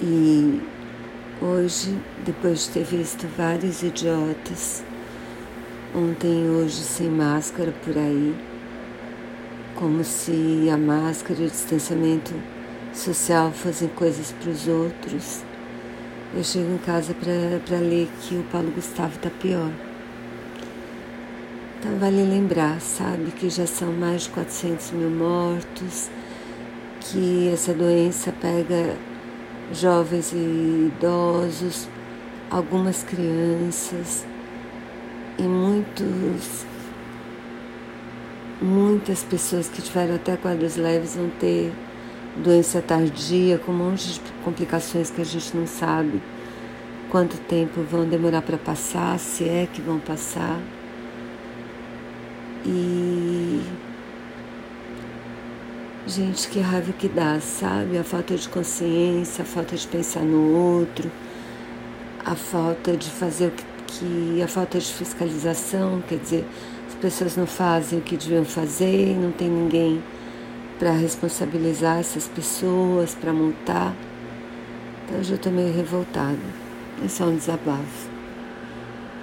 E hoje, depois de ter visto vários idiotas, ontem e hoje sem máscara por aí, como se a máscara e o distanciamento social fossem coisas para os outros, eu chego em casa para ler que o Paulo Gustavo está pior. Então vale lembrar, sabe, que já são mais de 400 mil mortos, que essa doença pega jovens e idosos, algumas crianças e muitos, muitas pessoas que tiveram até quadros leves vão ter doença tardia com um monte de complicações que a gente não sabe quanto tempo vão demorar para passar, se é que vão passar. Gente, que raiva que dá, sabe? A falta de consciência, a falta de pensar no outro, a falta de fazer o que, que a falta de fiscalização, quer dizer, as pessoas não fazem o que deviam fazer, não tem ninguém para responsabilizar essas pessoas, para multar. Então eu já estou meio revoltada. É só um desabafo.